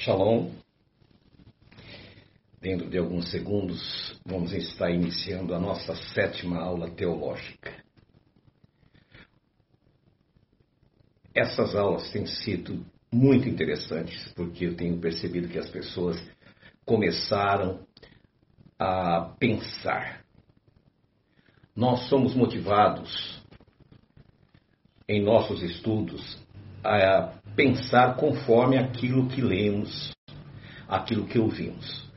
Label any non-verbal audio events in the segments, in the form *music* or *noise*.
Shalom. Dentro de alguns segundos, vamos estar iniciando a nossa sétima aula teológica. Essas aulas têm sido muito interessantes, porque eu tenho percebido que as pessoas começaram a pensar. Nós somos motivados em nossos estudos a pensar conforme aquilo que lemos, aquilo que ouvimos.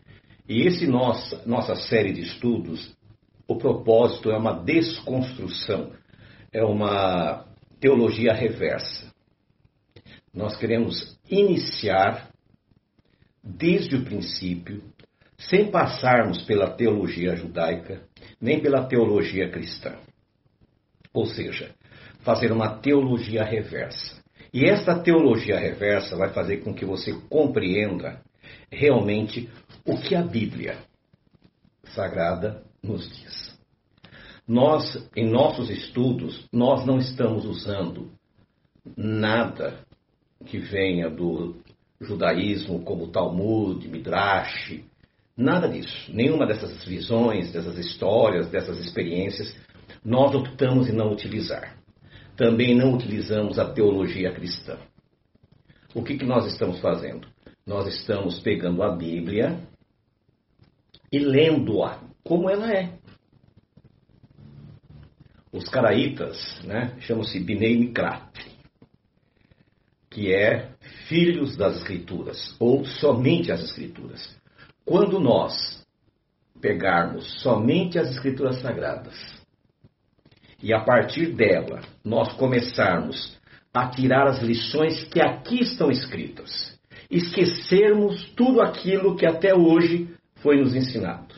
E esse nossa, nossa série de estudos, o propósito é uma desconstrução, é uma teologia reversa. Nós queremos iniciar desde o princípio, sem passarmos pela teologia judaica, nem pela teologia cristã. Ou seja, fazer uma teologia reversa. E esta teologia reversa vai fazer com que você compreenda realmente o que a Bíblia Sagrada nos diz. Nós, em nossos estudos, nós não estamos usando nada que venha do judaísmo, como Talmud, Midrash, nada disso. Nenhuma dessas visões, dessas histórias, dessas experiências, nós optamos em não utilizar também não utilizamos a teologia cristã. O que, que nós estamos fazendo? Nós estamos pegando a Bíblia e lendo-a como ela é. Os caraítas né, chamam-se Binei Mikrat, que é filhos das Escrituras, ou somente as Escrituras. Quando nós pegarmos somente as Escrituras Sagradas e a partir dela nós começarmos a tirar as lições que aqui estão escritas, esquecermos tudo aquilo que até hoje foi nos ensinado,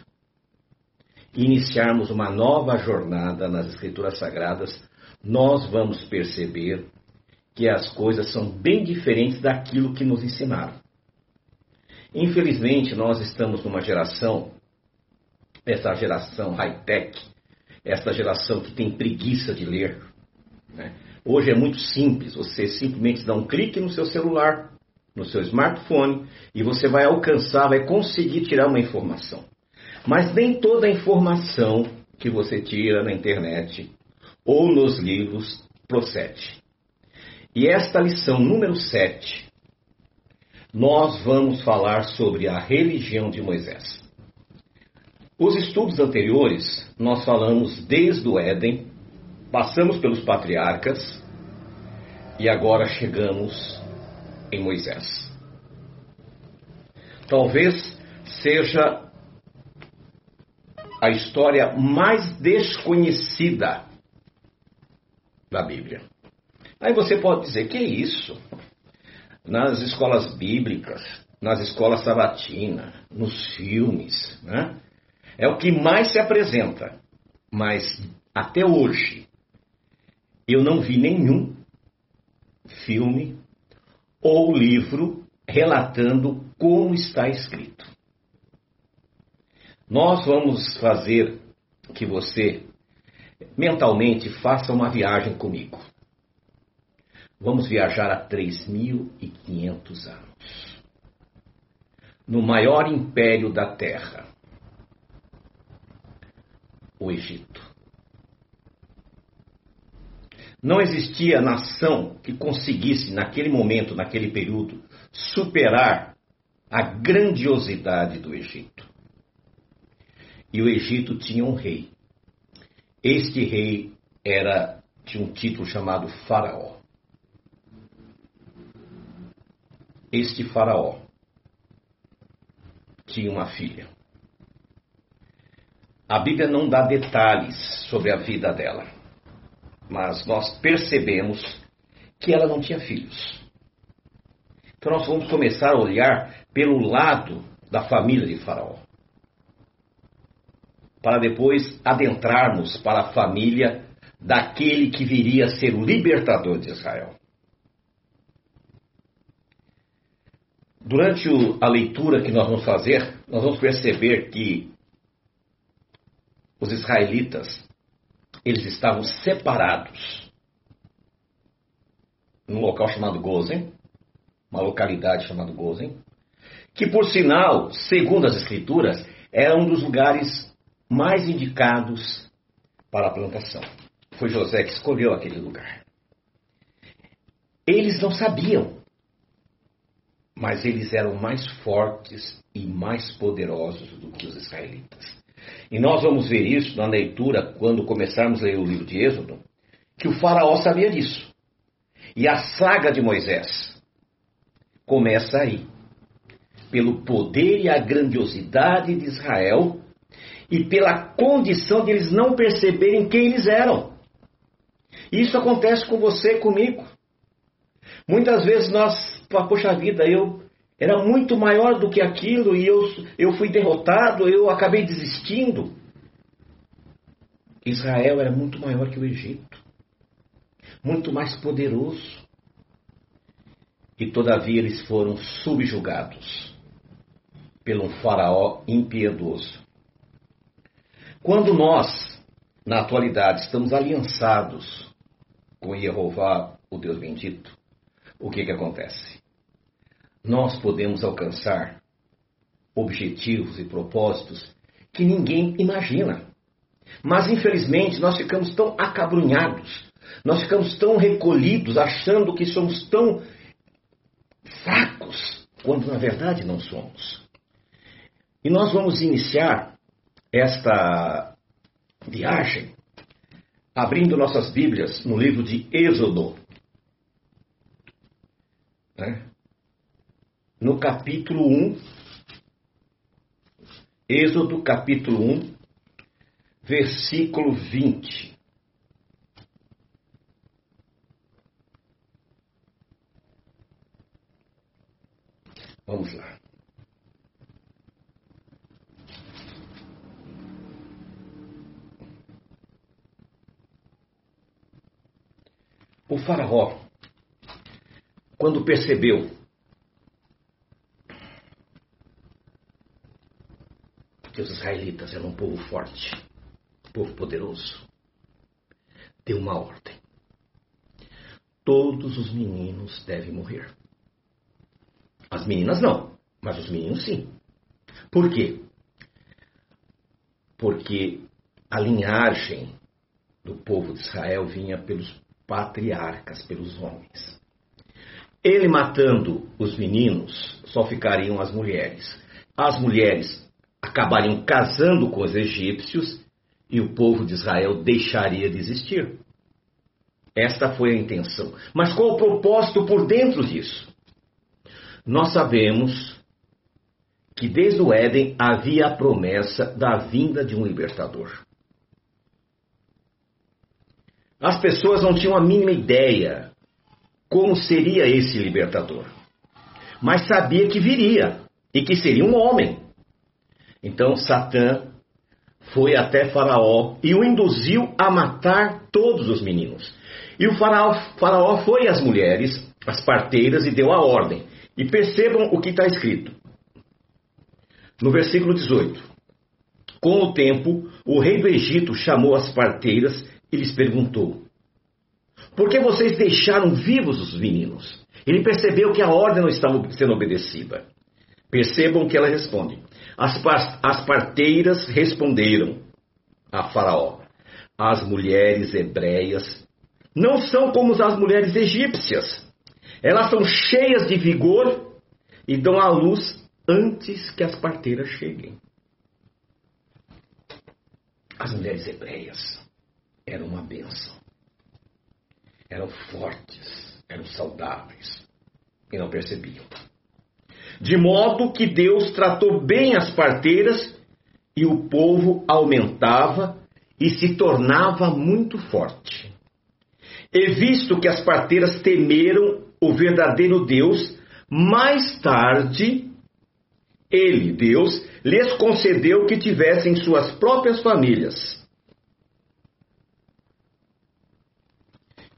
iniciarmos uma nova jornada nas Escrituras Sagradas, nós vamos perceber que as coisas são bem diferentes daquilo que nos ensinaram. Infelizmente, nós estamos numa geração, essa geração high-tech, essa geração que tem preguiça de ler. Né? Hoje é muito simples, você simplesmente dá um clique no seu celular, no seu smartphone, e você vai alcançar, vai conseguir tirar uma informação. Mas nem toda a informação que você tira na internet ou nos livros procede. E esta lição número 7, nós vamos falar sobre a religião de Moisés. Os estudos anteriores, nós falamos desde o Éden, passamos pelos patriarcas e agora chegamos em Moisés. Talvez seja a história mais desconhecida da Bíblia. Aí você pode dizer: que é isso? Nas escolas bíblicas, nas escolas sabatinas, nos filmes, né? É o que mais se apresenta. Mas até hoje eu não vi nenhum filme ou livro relatando como está escrito. Nós vamos fazer que você mentalmente faça uma viagem comigo. Vamos viajar a 3.500 anos. No maior império da Terra, o Egito. Não existia nação que conseguisse, naquele momento, naquele período, superar a grandiosidade do Egito. E o Egito tinha um rei. Este rei era tinha um título chamado Faraó. Este Faraó tinha uma filha. A Bíblia não dá detalhes sobre a vida dela, mas nós percebemos que ela não tinha filhos. Então nós vamos começar a olhar pelo lado da família de Faraó, para depois adentrarmos para a família daquele que viria a ser o libertador de Israel. Durante a leitura que nós vamos fazer, nós vamos perceber que os israelitas, eles estavam separados num local chamado Gozen, uma localidade chamada Gozen, que por sinal, segundo as Escrituras, era um dos lugares mais indicados para a plantação. Foi José que escolheu aquele lugar. Eles não sabiam, mas eles eram mais fortes e mais poderosos do que os israelitas. E nós vamos ver isso na leitura quando começarmos a ler o livro de Êxodo, que o faraó sabia disso. E a saga de Moisés começa aí, pelo poder e a grandiosidade de Israel e pela condição de eles não perceberem quem eles eram. Isso acontece com você, comigo. Muitas vezes nós, poxa vida, eu era muito maior do que aquilo e eu, eu fui derrotado, eu acabei desistindo. Israel era muito maior que o Egito, muito mais poderoso. E todavia eles foram subjugados pelo faraó impiedoso. Quando nós, na atualidade, estamos aliançados com Jeová, o Deus bendito, o que, que acontece? Nós podemos alcançar objetivos e propósitos que ninguém imagina. Mas infelizmente nós ficamos tão acabrunhados, nós ficamos tão recolhidos, achando que somos tão fracos, quando na verdade não somos. E nós vamos iniciar esta viagem abrindo nossas Bíblias no livro de Êxodo. Né? No capítulo 1, Êxodo capítulo 1, versículo 20. Vamos lá. O Faraó, quando percebeu que os israelitas eram um povo forte, um povo poderoso, deu uma ordem: todos os meninos devem morrer. As meninas não, mas os meninos sim. Por quê? Porque a linhagem do povo de Israel vinha pelos patriarcas, pelos homens. Ele matando os meninos, só ficariam as mulheres. As mulheres acabariam casando com os egípcios e o povo de Israel deixaria de existir. Esta foi a intenção. Mas qual o propósito por dentro disso? Nós sabemos que desde o Éden havia a promessa da vinda de um libertador. As pessoas não tinham a mínima ideia como seria esse libertador. Mas sabia que viria e que seria um homem. Então Satã foi até Faraó e o induziu a matar todos os meninos. E o faraó, faraó foi às mulheres, às parteiras, e deu a ordem. E percebam o que está escrito. No versículo 18: Com o tempo, o rei do Egito chamou as parteiras e lhes perguntou: Por que vocês deixaram vivos os meninos? Ele percebeu que a ordem não estava sendo obedecida. Percebam que ela responde. As, as parteiras responderam a Faraó: As mulheres hebreias não são como as mulheres egípcias. Elas são cheias de vigor e dão à luz antes que as parteiras cheguem. As mulheres hebreias era uma bênção. Eram fortes, eram saudáveis e não percebiam. De modo que Deus tratou bem as parteiras e o povo aumentava e se tornava muito forte. E visto que as parteiras temeram o verdadeiro Deus, mais tarde, ele, Deus, lhes concedeu que tivessem suas próprias famílias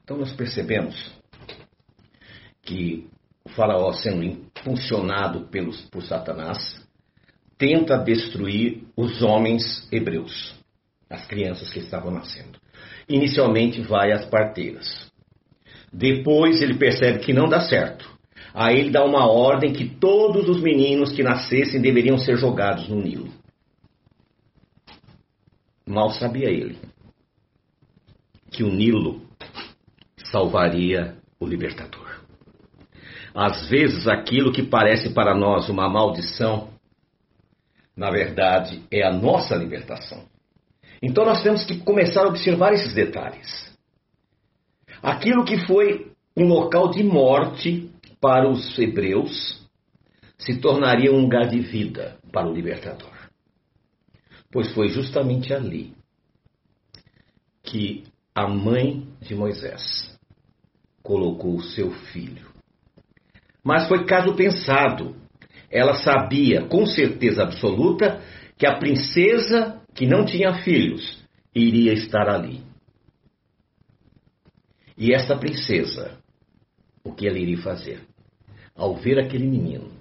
Então nós percebemos que o faraó, sendo impulsionado pelos, por Satanás, tenta destruir os homens hebreus, as crianças que estavam nascendo. Inicialmente vai às parteiras. Depois ele percebe que não dá certo. Aí ele dá uma ordem que todos os meninos que nascessem deveriam ser jogados no Nilo. Mal sabia ele que o Nilo salvaria o libertador. Às vezes, aquilo que parece para nós uma maldição, na verdade, é a nossa libertação. Então, nós temos que começar a observar esses detalhes. Aquilo que foi um local de morte para os hebreus se tornaria um lugar de vida para o libertador. Pois foi justamente ali que a mãe de Moisés colocou o seu filho. Mas foi caso pensado. Ela sabia com certeza absoluta que a princesa que não tinha filhos iria estar ali. E essa princesa, o que ela iria fazer? Ao ver aquele menino,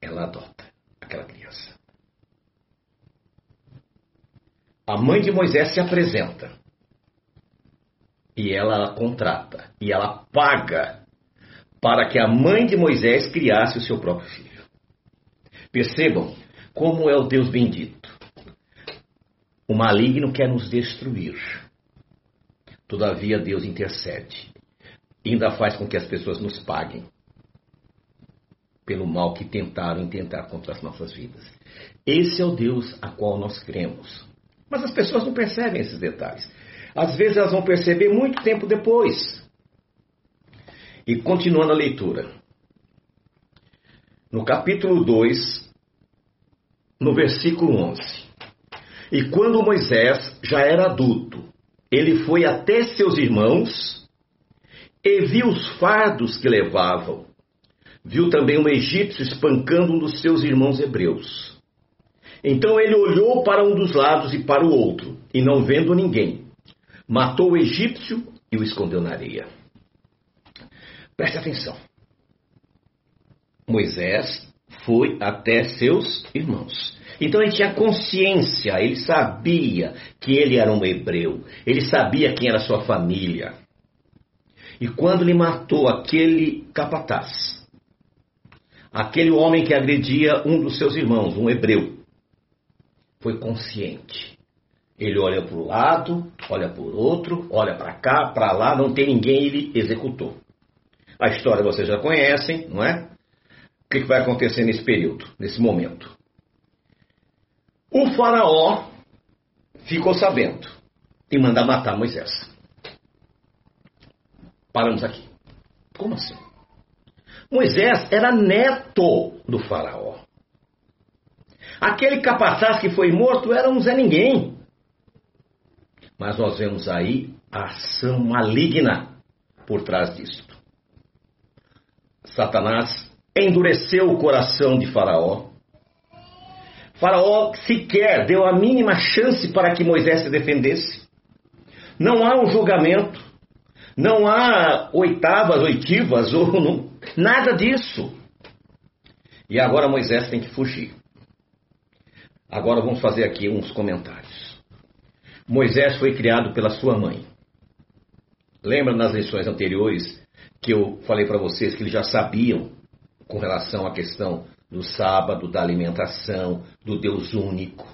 ela adota aquela criança. A mãe de Moisés se apresenta e ela a contrata e ela paga para que a mãe de Moisés criasse o seu próprio filho. Percebam como é o Deus bendito. O maligno quer nos destruir. Todavia Deus intercede. E ainda faz com que as pessoas nos paguem pelo mal que tentaram intentar contra as nossas vidas. Esse é o Deus a qual nós cremos. Mas as pessoas não percebem esses detalhes. Às vezes elas vão perceber muito tempo depois. E continuando a leitura. No capítulo 2, no versículo 11. E quando Moisés já era adulto, ele foi até seus irmãos e viu os fardos que levavam. Viu também um egípcio espancando um dos seus irmãos hebreus. Então ele olhou para um dos lados e para o outro, e não vendo ninguém, matou o egípcio e o escondeu na areia. Preste atenção. Moisés foi até seus irmãos. Então ele tinha consciência, ele sabia que ele era um hebreu, ele sabia quem era sua família. E quando ele matou aquele capataz, aquele homem que agredia um dos seus irmãos, um hebreu, foi consciente. Ele olha para o lado, olha para o outro, olha para cá, para lá, não tem ninguém, ele executou. A história vocês já conhecem, não é? O que vai acontecer nesse período, nesse momento? O faraó ficou sabendo e manda matar Moisés. Paramos aqui. Como assim? Moisés era neto do faraó. Aquele capataz que foi morto era um Zé Ninguém. Mas nós vemos aí a ação maligna por trás disso. Satanás endureceu o coração de Faraó. Faraó sequer deu a mínima chance para que Moisés se defendesse. Não há um julgamento, não há oitavas, oitivas, *laughs* ou não, nada disso. E agora Moisés tem que fugir. Agora vamos fazer aqui uns comentários. Moisés foi criado pela sua mãe. Lembra nas lições anteriores que eu falei para vocês que eles já sabiam com relação à questão do sábado, da alimentação, do Deus único.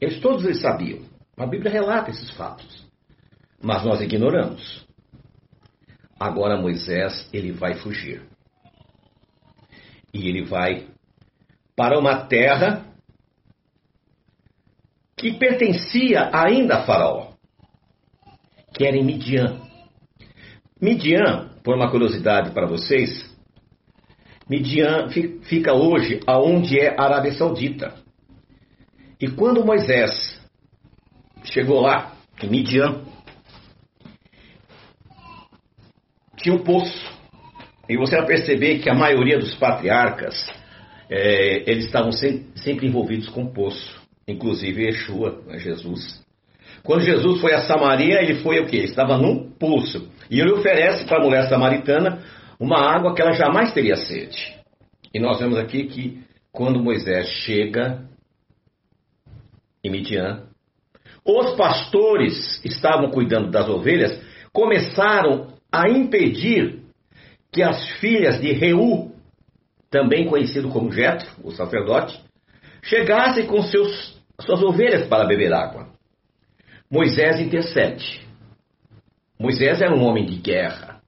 Eles todos eles sabiam. A Bíblia relata esses fatos. Mas nós ignoramos. Agora Moisés, ele vai fugir. E ele vai para uma terra que pertencia ainda a Faraó, que era em Midian. Midian, por uma curiosidade para vocês, Midian fica hoje aonde é Arábia Saudita. E quando Moisés chegou lá, em Midian, tinha um poço. E você vai perceber que a maioria dos patriarcas, é, eles estavam sempre, sempre envolvidos com poço inclusive Yeshua, né, Jesus. Quando Jesus foi a Samaria, ele foi o quê? Estava num pulso. E ele oferece para a mulher samaritana uma água que ela jamais teria sede. E nós vemos aqui que quando Moisés chega em Midian, os pastores estavam cuidando das ovelhas, começaram a impedir que as filhas de Reu, também conhecido como Jetro, o sacerdote, chegassem com seus, suas ovelhas para beber água. Moisés intercede. Moisés era um homem de guerra,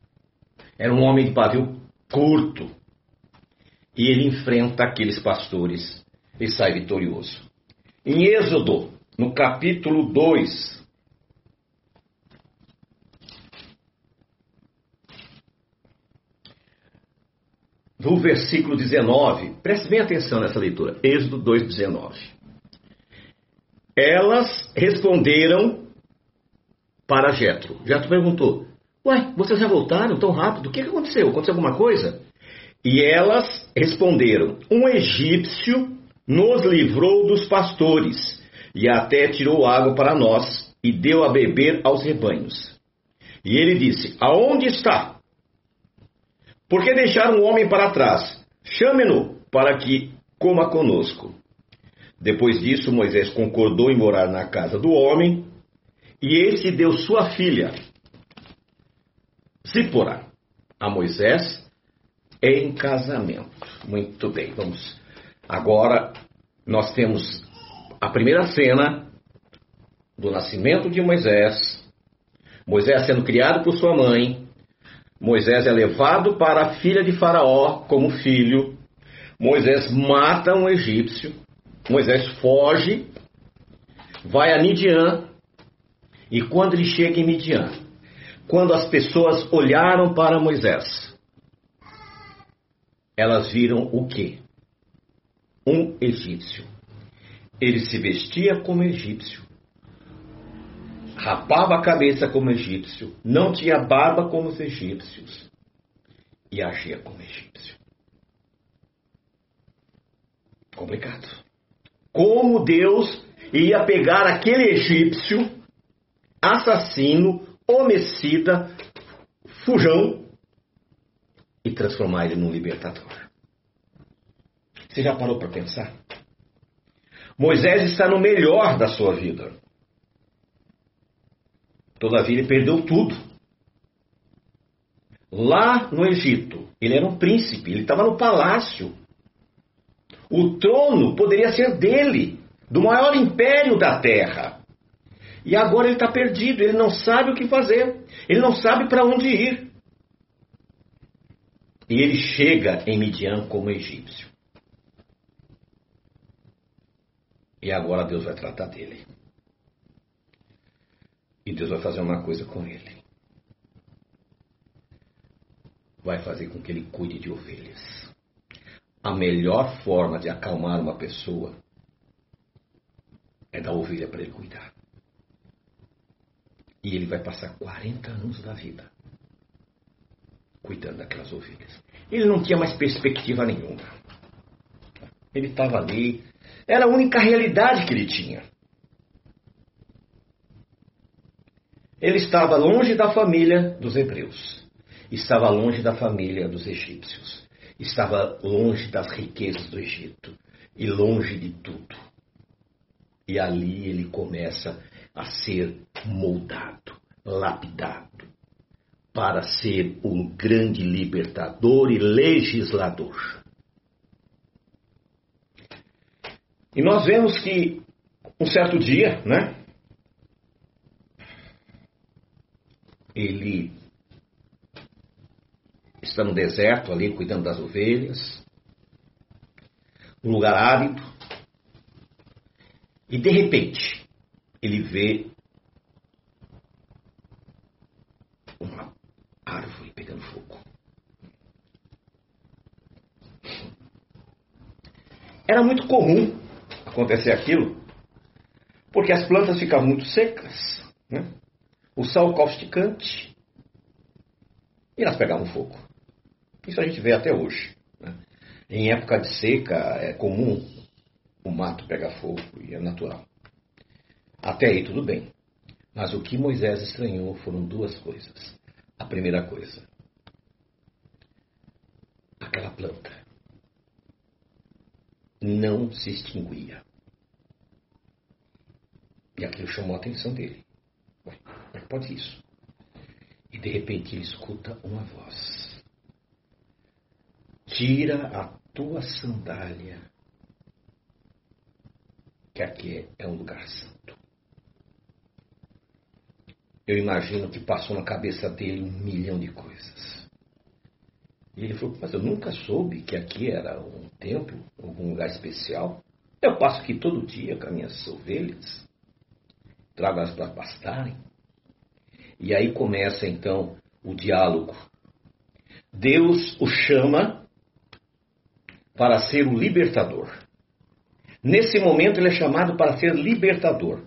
era um homem de pavio curto. E ele enfrenta aqueles pastores e sai vitorioso. Em Êxodo, no capítulo 2, do versículo 19, preste bem atenção nessa leitura, Êxodo 2,19. Elas responderam para Jetro. Jetro perguntou: Ué, vocês já voltaram tão rápido? O que aconteceu? Aconteceu alguma coisa? E elas responderam: Um egípcio nos livrou dos pastores e até tirou água para nós e deu a beber aos rebanhos. E ele disse: Aonde está? Por que deixaram o homem para trás? Chame-no para que coma conosco. Depois disso, Moisés concordou em morar na casa do homem, e este deu sua filha, Zípora, a Moisés em casamento. Muito bem, vamos. Agora nós temos a primeira cena do nascimento de Moisés, Moisés sendo criado por sua mãe, Moisés é levado para a filha de Faraó como filho. Moisés mata um egípcio. Moisés foge, vai a Midian. E quando ele chega em Midian, quando as pessoas olharam para Moisés, elas viram o quê? Um egípcio. Ele se vestia como egípcio rapava a cabeça como egípcio, não tinha barba como os egípcios e agia como egípcio. Complicado. Como Deus ia pegar aquele egípcio, assassino, homicida, fujão, e transformar ele num libertador. Você já parou para pensar? Moisés está no melhor da sua vida. Todavia, ele perdeu tudo. Lá no Egito, ele era um príncipe, ele estava no palácio. O trono poderia ser dele, do maior império da terra. E agora ele está perdido, ele não sabe o que fazer, ele não sabe para onde ir. E ele chega em Midian como egípcio. E agora Deus vai tratar dele. E Deus vai fazer uma coisa com ele. Vai fazer com que ele cuide de ovelhas. A melhor forma de acalmar uma pessoa é dar ovelha para ele cuidar. E ele vai passar 40 anos da vida cuidando daquelas ovelhas. Ele não tinha mais perspectiva nenhuma. Ele estava ali, era a única realidade que ele tinha. Ele estava longe da família dos hebreus, estava longe da família dos egípcios, estava longe das riquezas do Egito e longe de tudo. E ali ele começa a ser moldado, lapidado, para ser um grande libertador e legislador. E nós vemos que um certo dia, né? ele está no deserto ali cuidando das ovelhas, um lugar árido, e de repente ele vê uma árvore pegando fogo. Era muito comum acontecer aquilo, porque as plantas ficavam muito secas, né? o sal causticante, e elas pegavam fogo. Isso a gente vê até hoje. Né? Em época de seca é comum o mato pegar fogo e é natural. Até aí tudo bem. Mas o que Moisés estranhou foram duas coisas. A primeira coisa, aquela planta não se extinguia. E aquilo chamou a atenção dele. Como é que pode isso? E de repente ele escuta uma voz. Tira a tua sandália, que aqui é um lugar santo. Eu imagino que passou na cabeça dele um milhão de coisas. E ele falou, mas eu nunca soube que aqui era um templo, algum lugar especial. Eu passo aqui todo dia com as minhas ovelhas, trago elas para pastarem. E aí começa então o diálogo. Deus o chama para ser o libertador. Nesse momento ele é chamado para ser libertador.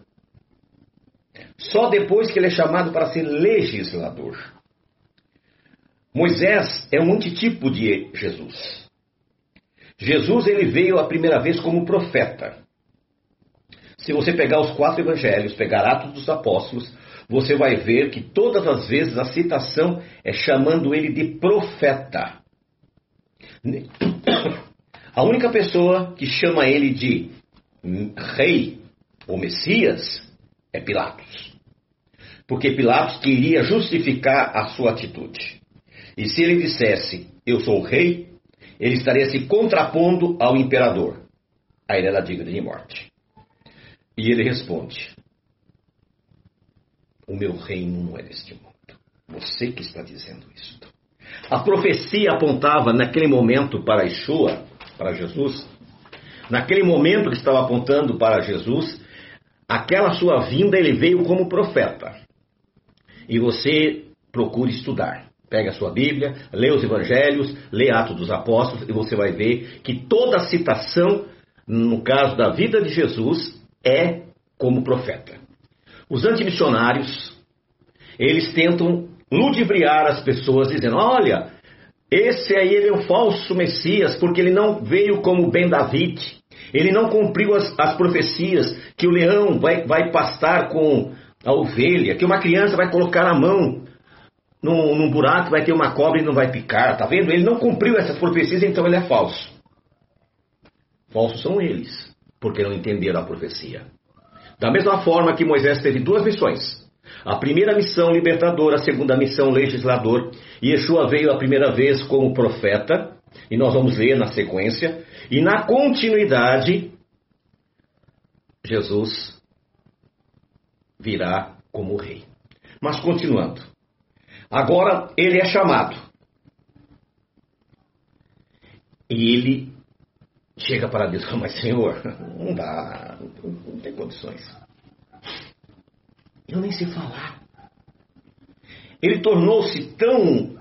Só depois que ele é chamado para ser legislador. Moisés é um antitipo de Jesus. Jesus ele veio a primeira vez como profeta. Se você pegar os quatro evangelhos, pegar Atos dos Apóstolos, você vai ver que todas as vezes a citação é chamando ele de profeta. A única pessoa que chama ele de rei ou Messias é Pilatos. Porque Pilatos queria justificar a sua atitude. E se ele dissesse, eu sou o rei, ele estaria se contrapondo ao imperador. Aí ele era digno de morte. E ele responde: O meu reino não é deste mundo. Você que está dizendo isto. A profecia apontava naquele momento para Yeshua, para Jesus. Naquele momento que estava apontando para Jesus, aquela sua vinda ele veio como profeta. E você procure estudar. Pega a sua Bíblia, lê os Evangelhos, lê Atos dos Apóstolos e você vai ver que toda citação, no caso da vida de Jesus, é como profeta. Os antimissionários, eles tentam ludibriar as pessoas dizendo: olha, esse aí ele é um falso Messias, porque ele não veio como Ben David, ele não cumpriu as, as profecias que o leão vai, vai pastar com a ovelha, que uma criança vai colocar a mão num, num buraco, vai ter uma cobra e não vai picar, tá vendo? Ele não cumpriu essas profecias, então ele é falso. Falsos são eles, porque não entenderam a profecia. Da mesma forma que Moisés teve duas missões. A primeira missão libertadora, a segunda missão legislador. E Yeshua veio a primeira vez como profeta, e nós vamos ler na sequência. E na continuidade, Jesus virá como rei. Mas continuando. Agora ele é chamado. E ele chega para Deus, mas Senhor, *laughs* não dá, não tem condições. Eu nem sei falar. Ele tornou-se tão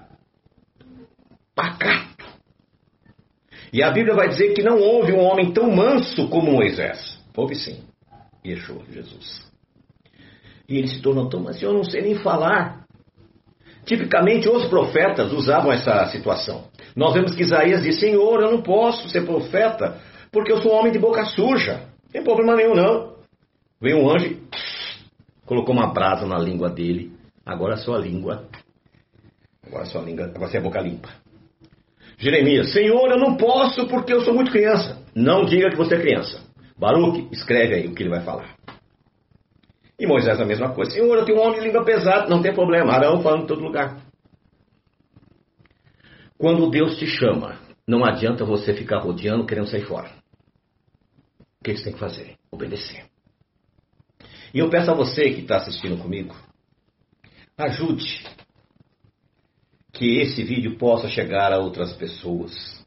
pacato. E a Bíblia vai dizer que não houve um homem tão manso como Moisés. Houve sim. Yeshua, Jesus. E ele se tornou tão manso, eu não sei nem falar. Tipicamente os profetas usavam essa situação. Nós vemos que Isaías diz: Senhor, eu não posso ser profeta porque eu sou um homem de boca suja. Não tem problema nenhum, não. Veio um anjo colocou uma brasa na língua dele. Agora a sua língua. Agora a sua língua. Agora você é boca limpa. Jeremias, Senhor, eu não posso porque eu sou muito criança. Não diga que você é criança. Baruque, escreve aí o que ele vai falar. E Moisés a mesma coisa. Senhor, eu tenho um homem de língua pesada. Não tem problema. Arão falando em todo lugar. Quando Deus te chama, não adianta você ficar rodeando querendo sair fora. O que você tem que fazer? Obedecer. E eu peço a você que está assistindo comigo, ajude que esse vídeo possa chegar a outras pessoas.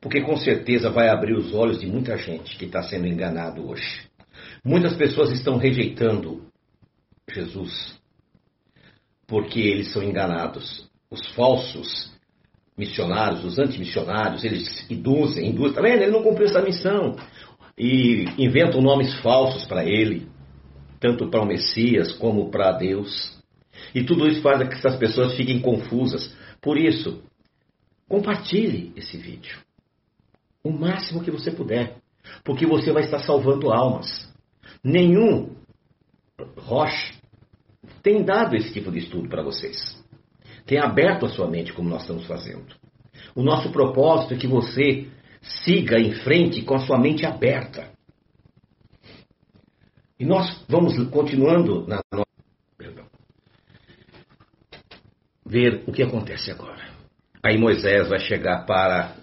Porque com certeza vai abrir os olhos de muita gente que está sendo enganado hoje. Muitas pessoas estão rejeitando Jesus porque eles são enganados. Os falsos missionários, os antimissionários, eles induzem, induzem, tá vendo? Ele não cumpriu essa missão. E inventam nomes falsos para ele, tanto para o Messias como para Deus. E tudo isso faz com que essas pessoas fiquem confusas. Por isso, compartilhe esse vídeo. O máximo que você puder. Porque você vai estar salvando almas. Nenhum Roche tem dado esse tipo de estudo para vocês. Tenha aberto a sua mente como nós estamos fazendo. O nosso propósito é que você siga em frente com a sua mente aberta. E nós vamos continuando na nossa. Ver o que acontece agora. Aí Moisés vai chegar para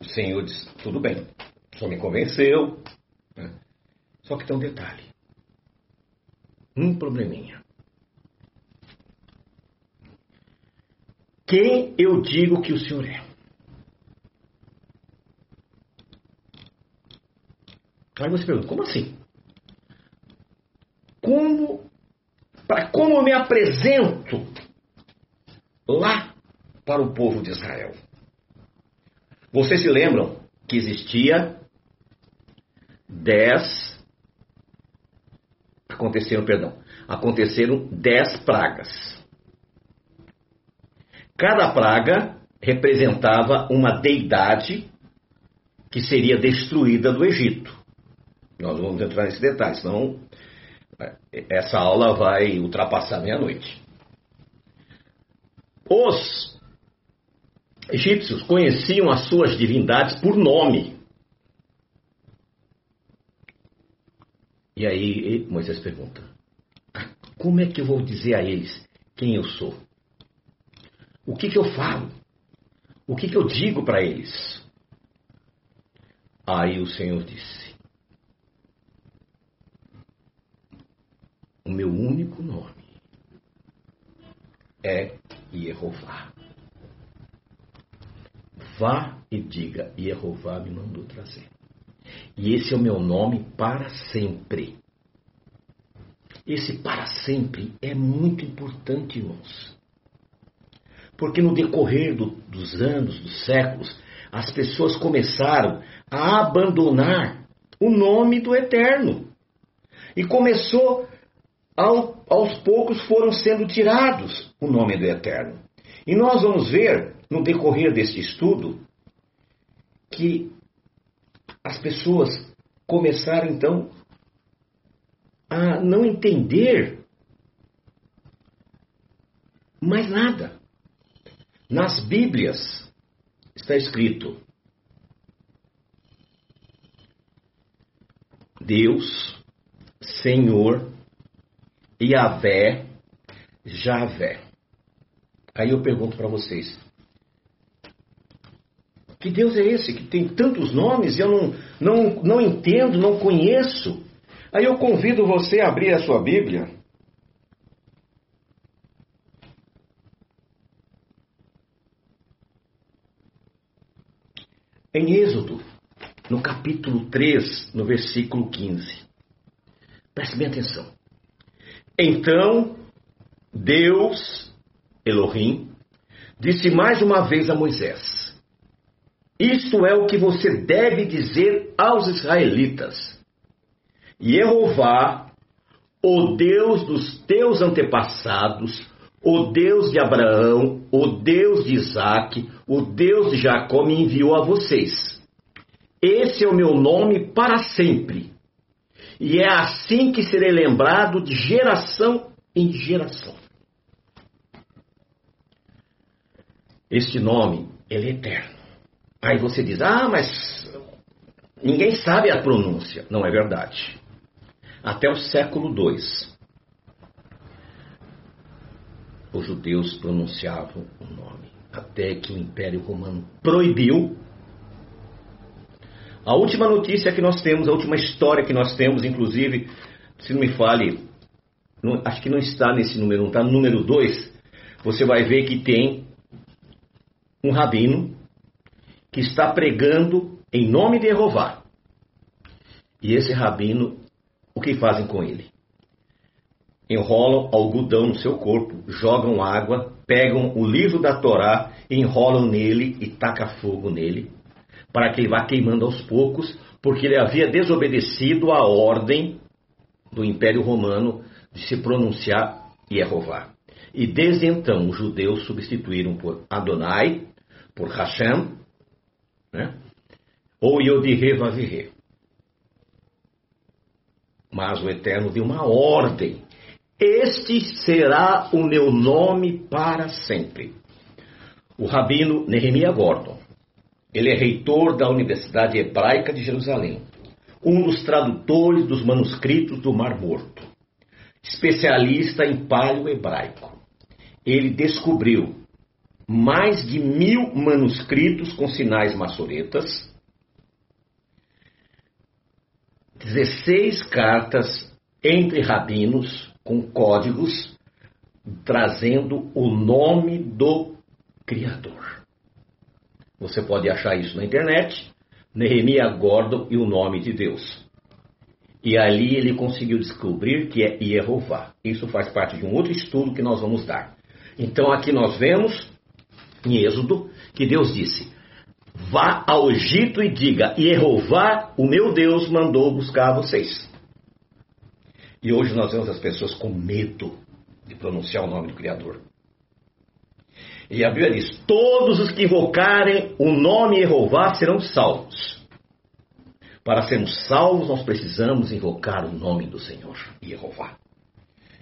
o Senhor disse: tudo bem, só me convenceu. Né? Só que tem um detalhe. Um probleminha. Quem eu digo que o Senhor é? Aí você pergunta, como assim? Como, para como eu me apresento lá para o povo de Israel? Vocês se lembram que existia dez aconteceram, perdão, aconteceram dez pragas. Cada praga representava uma deidade que seria destruída do Egito. Nós vamos entrar nesse detalhe, senão essa aula vai ultrapassar meia-noite. Os egípcios conheciam as suas divindades por nome. E aí Moisés pergunta: ah, Como é que eu vou dizer a eles quem eu sou? O que, que eu falo? O que, que eu digo para eles? Aí o Senhor disse: O meu único nome é Jeová. Vá e diga: Jeová me mandou trazer. E esse é o meu nome para sempre. Esse para sempre é muito importante, irmãos. Porque no decorrer do, dos anos, dos séculos, as pessoas começaram a abandonar o nome do Eterno. E começou ao, aos poucos foram sendo tirados o nome do Eterno. E nós vamos ver, no decorrer deste estudo, que as pessoas começaram então a não entender mais nada. Nas Bíblias está escrito: Deus, Senhor, Yahvé, Javé. Aí eu pergunto para vocês: que Deus é esse que tem tantos nomes e eu não, não, não entendo, não conheço? Aí eu convido você a abrir a sua Bíblia. Em Êxodo, no capítulo 3, no versículo 15. Preste bem atenção. Então, Deus, Elohim, disse mais uma vez a Moisés: Isto é o que você deve dizer aos israelitas. Jeová, o Deus dos teus antepassados, o Deus de Abraão, o Deus de Isaac, o Deus de Jacó me enviou a vocês. Esse é o meu nome para sempre e é assim que serei lembrado de geração em geração. Este nome, ele é eterno. Aí você diz, ah, mas ninguém sabe a pronúncia. Não é verdade. Até o século II, os judeus pronunciavam o nome. Até que o Império Romano proibiu a última notícia que nós temos, a última história que nós temos, inclusive, se não me fale, não, acho que não está nesse número, não está no número 2, você vai ver que tem um rabino que está pregando em nome de Jeová. E esse rabino, o que fazem com ele? Enrolam algodão no seu corpo, jogam água, pegam o livro da Torá, enrolam nele e taca fogo nele para que ele vá queimando aos poucos, porque ele havia desobedecido a ordem do Império Romano de se pronunciar Yehová. E desde então os judeus substituíram por Adonai, por Hashem, né? ou Yodire Vavirê. Mas o Eterno deu uma ordem. Este será o meu nome para sempre. O rabino Nehemiah Gordon ele é reitor da Universidade Hebraica de Jerusalém, um dos tradutores dos manuscritos do Mar Morto, especialista em paleo hebraico. Ele descobriu mais de mil manuscritos com sinais maçoretas, 16 cartas entre rabinos com códigos trazendo o nome do Criador. Você pode achar isso na internet, Nehemia Gordon e o nome de Deus. E ali ele conseguiu descobrir que é Jeová. Isso faz parte de um outro estudo que nós vamos dar. Então aqui nós vemos em Êxodo que Deus disse: Vá ao Egito e diga: Jeová, o meu Deus, mandou buscar vocês. E hoje nós vemos as pessoas com medo de pronunciar o nome do Criador. E a Bíblia diz: Todos os que invocarem o nome Jeová serão salvos. Para sermos salvos, nós precisamos invocar o nome do Senhor, Jeová.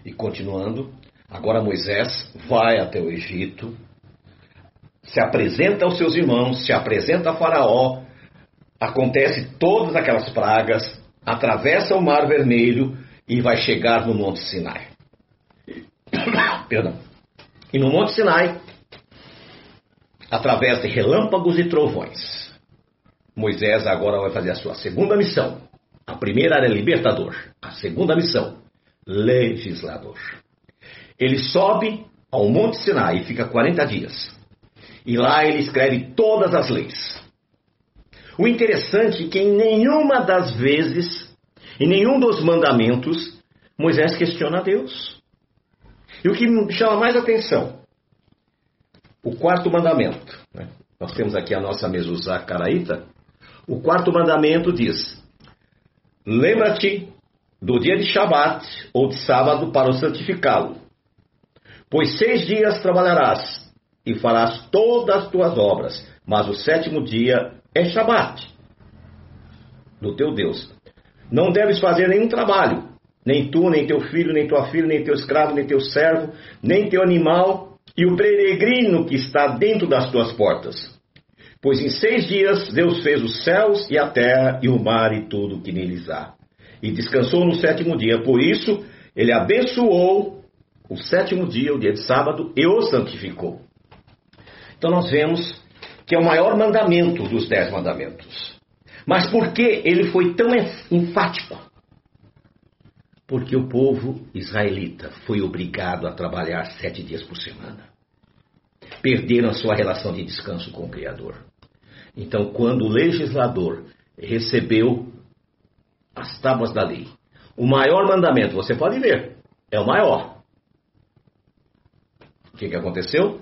E continuando, agora Moisés vai até o Egito, se apresenta aos seus irmãos, se apresenta a Faraó, acontece todas aquelas pragas, atravessa o Mar Vermelho e vai chegar no Monte Sinai. *coughs* Perdão. E no Monte Sinai, através de relâmpagos e trovões, Moisés agora vai fazer a sua segunda missão. A primeira era libertador, a segunda missão, legislador. Ele sobe ao Monte Sinai e fica 40 dias. E lá ele escreve todas as leis. O interessante é que em nenhuma das vezes, em nenhum dos mandamentos, Moisés questiona a Deus. E o que chama mais atenção, o quarto mandamento. Né? Nós temos aqui a nossa mezuzá caraíta. O quarto mandamento diz: Lembra-te do dia de Shabat ou de sábado para o santificá-lo. Pois seis dias trabalharás e farás todas as tuas obras, mas o sétimo dia é Shabat do teu Deus. Não deves fazer nenhum trabalho, nem tu, nem teu filho, nem tua filha, nem teu escravo, nem teu servo, nem teu animal e o peregrino que está dentro das tuas portas. Pois em seis dias Deus fez os céus e a terra e o mar e tudo que neles há. E descansou no sétimo dia. Por isso, ele abençoou o sétimo dia, o dia de sábado, e o santificou. Então nós vemos que é o maior mandamento dos dez mandamentos. Mas por que ele foi tão enfático? Porque o povo israelita foi obrigado a trabalhar sete dias por semana. Perderam a sua relação de descanso com o Criador. Então, quando o legislador recebeu as tábuas da lei, o maior mandamento, você pode ver, é o maior. O que, que aconteceu?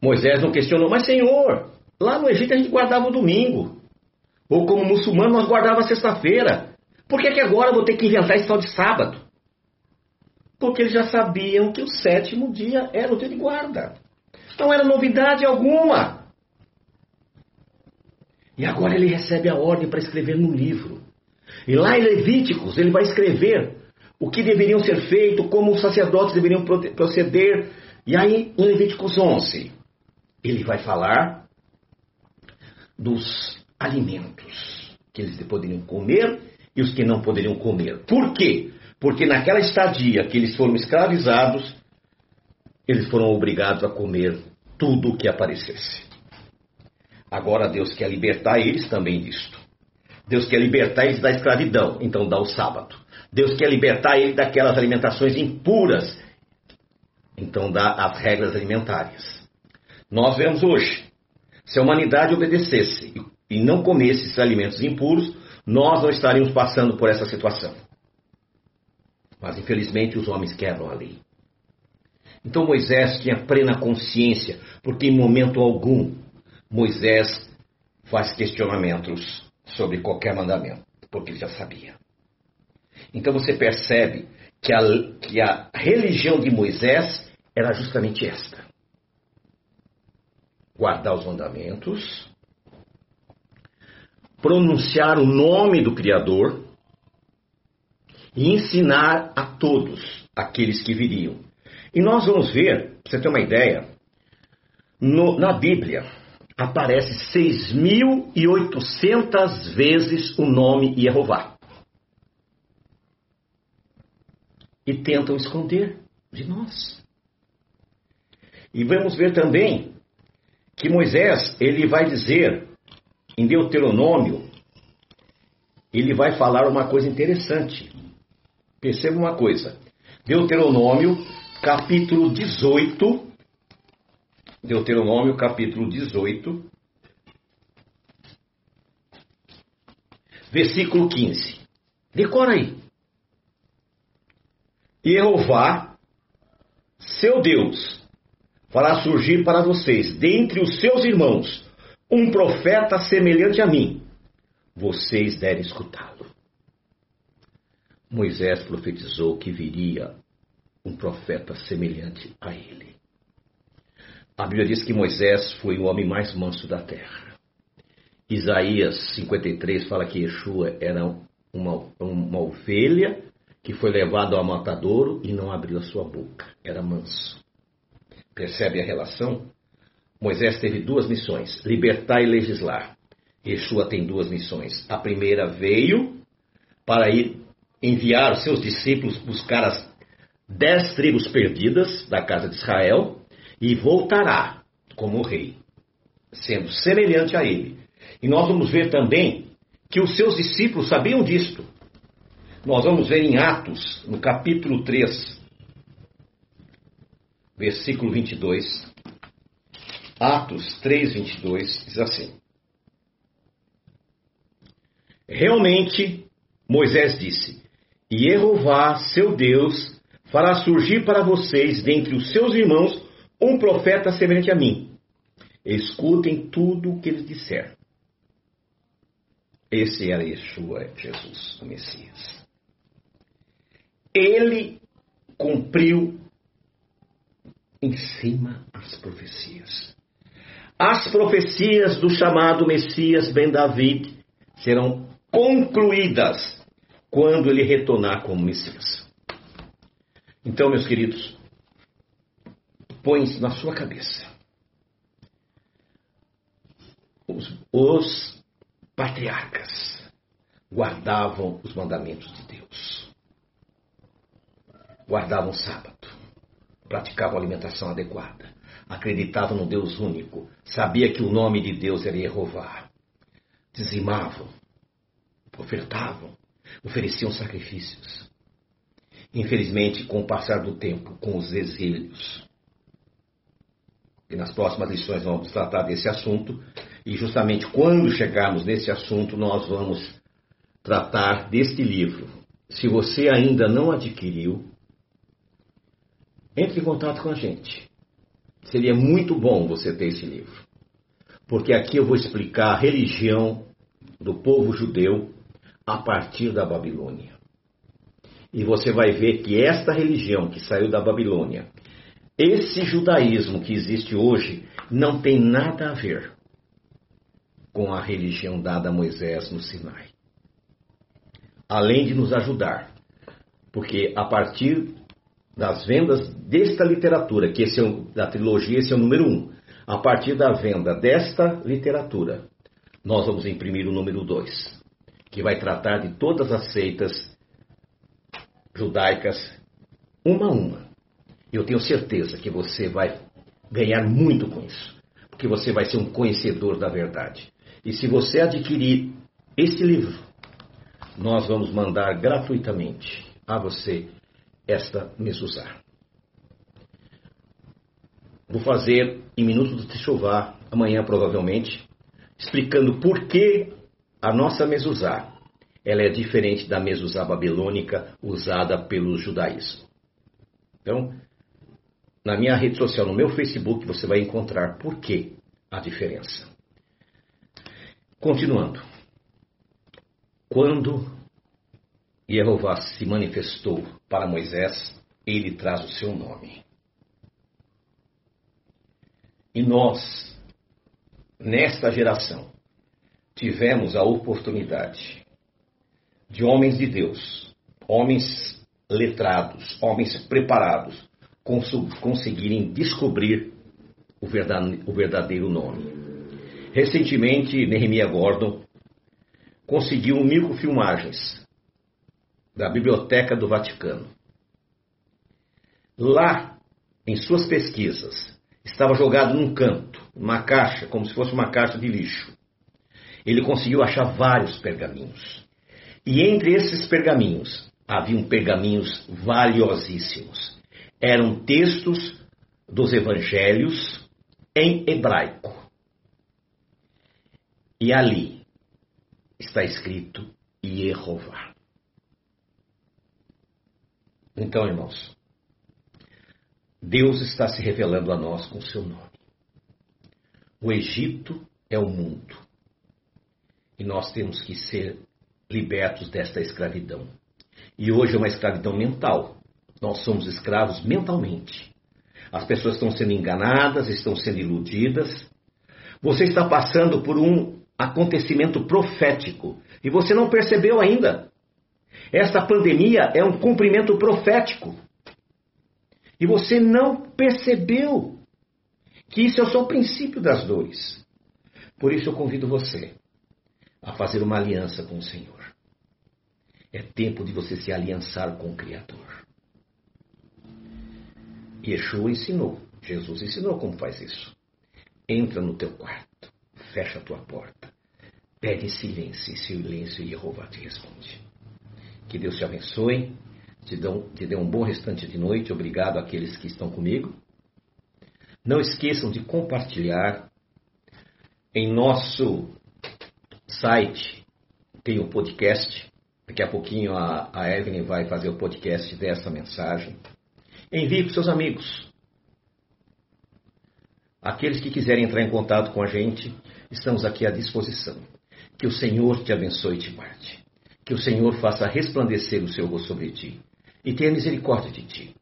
Moisés não questionou, mas Senhor, lá no Egito a gente guardava o domingo. Ou como muçulmano nós guardava a sexta-feira. Por que, que agora eu vou ter que inventar esse tal de sábado? Porque eles já sabiam que o sétimo dia era o dia de guarda. Não era novidade alguma. E agora ele recebe a ordem para escrever no livro. E lá em Levíticos ele vai escrever o que deveriam ser feito, como os sacerdotes deveriam proceder. E aí em Levíticos 11, ele vai falar dos alimentos que eles poderiam comer e os que não poderiam comer. Por quê? Porque naquela estadia que eles foram escravizados, eles foram obrigados a comer tudo o que aparecesse. Agora Deus quer libertar eles também disto. Deus quer libertar eles da escravidão, então dá o sábado. Deus quer libertar eles daquelas alimentações impuras, então dá as regras alimentares. Nós vemos hoje, se a humanidade obedecesse e não comesse esses alimentos impuros, nós não estaríamos passando por essa situação. Mas infelizmente os homens quebram a lei. Então Moisés tinha plena consciência, porque em momento algum Moisés faz questionamentos sobre qualquer mandamento, porque ele já sabia. Então você percebe que a, que a religião de Moisés era justamente esta guardar os mandamentos, pronunciar o nome do Criador e ensinar a todos aqueles que viriam. E nós vamos ver, para você ter uma ideia, no, na Bíblia aparece 6.800 vezes o nome Jeová. E tentam esconder de nós. E vamos ver também que Moisés, ele vai dizer em Deuteronômio, ele vai falar uma coisa interessante. Perceba uma coisa. Deuteronômio, capítulo 18. Deuteronômio, capítulo 18. Versículo 15. Decora aí. Jeová, seu Deus, fará surgir para vocês, dentre os seus irmãos, um profeta semelhante a mim. Vocês devem escutá-lo. Moisés profetizou que viria um profeta semelhante a ele. A Bíblia diz que Moisés foi o homem mais manso da terra. Isaías 53 fala que Yeshua era uma, uma ovelha que foi levado ao matadouro e não abriu a sua boca. Era manso. Percebe a relação? Moisés teve duas missões: libertar e legislar. Yeshua tem duas missões. A primeira veio para ir enviar os seus discípulos buscar as dez tribos perdidas da casa de Israel e voltará como rei, sendo semelhante a ele. E nós vamos ver também que os seus discípulos sabiam disto. Nós vamos ver em Atos, no capítulo 3, versículo 22. Atos 3, 22 diz assim: Realmente, Moisés disse: E Jeová, seu Deus, fará surgir para vocês, dentre os seus irmãos, um profeta semelhante a mim. Escutem tudo o que ele disser. Esse era Yeshua, Jesus, o Messias. Ele cumpriu em cima as profecias. As profecias do chamado Messias Ben David serão concluídas quando ele retornar como Messias. Então, meus queridos, põe na sua cabeça. Os, os patriarcas guardavam os mandamentos de Deus. Guardavam o sábado. Praticavam alimentação adequada. Acreditavam no Deus único. Sabia que o nome de Deus era Jeová. Dizimavam. Ofertavam. Ofereciam sacrifícios. Infelizmente, com o passar do tempo, com os exílios, e nas próximas lições vamos tratar desse assunto, e justamente quando chegarmos nesse assunto, nós vamos tratar deste livro. Se você ainda não adquiriu, entre em contato com a gente. Seria muito bom você ter esse livro. Porque aqui eu vou explicar a religião do povo judeu a partir da Babilônia. E você vai ver que esta religião que saiu da Babilônia, esse judaísmo que existe hoje, não tem nada a ver com a religião dada a Moisés no Sinai. Além de nos ajudar, porque a partir das vendas desta literatura, que esse é o, da trilogia, esse é o número um, a partir da venda desta literatura, nós vamos imprimir o número dois, que vai tratar de todas as seitas judaicas, uma a uma. Eu tenho certeza que você vai ganhar muito com isso, porque você vai ser um conhecedor da verdade. E se você adquirir este livro, nós vamos mandar gratuitamente a você esta mesuzá. Vou fazer em minutos de Techuvá, amanhã provavelmente, explicando por que a nossa mesuzá ela é diferente da mezuzá babilônica usada pelo judaísmo. Então, na minha rede social, no meu Facebook, você vai encontrar por que a diferença. Continuando. Quando Jeová se manifestou para Moisés, ele traz o seu nome. E nós, nesta geração, tivemos a oportunidade de homens de Deus, homens letrados, homens preparados, conseguirem descobrir o verdadeiro nome. Recentemente, Nehemia Gordon conseguiu mil filmagens da Biblioteca do Vaticano. Lá, em suas pesquisas, estava jogado num canto, uma caixa, como se fosse uma caixa de lixo. Ele conseguiu achar vários pergaminhos. E entre esses pergaminhos haviam pergaminhos valiosíssimos. Eram textos dos evangelhos em hebraico. E ali está escrito Jeová. Então, irmãos, Deus está se revelando a nós com seu nome. O Egito é o mundo. E nós temos que ser libertos desta escravidão. E hoje é uma escravidão mental. Nós somos escravos mentalmente. As pessoas estão sendo enganadas, estão sendo iludidas. Você está passando por um acontecimento profético e você não percebeu ainda. Esta pandemia é um cumprimento profético. E você não percebeu que isso é só o princípio das dores. Por isso eu convido você a fazer uma aliança com o Senhor. É tempo de você se aliançar com o Criador. Yeshua ensinou, Jesus ensinou como faz isso. Entra no teu quarto, fecha a tua porta, pede silêncio, silêncio e Jeová te responde. Que Deus te abençoe, te dê, um, te dê um bom restante de noite. Obrigado àqueles que estão comigo. Não esqueçam de compartilhar em nosso site tem o podcast. Daqui a pouquinho a, a Evelyn vai fazer o podcast dessa mensagem. Envie para seus amigos. Aqueles que quiserem entrar em contato com a gente, estamos aqui à disposição. Que o Senhor te abençoe e te guarde. Que o Senhor faça resplandecer o seu rosto sobre ti e tenha misericórdia de ti.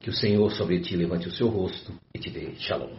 Que o Senhor sobre ti levante o seu rosto e te dê shalom.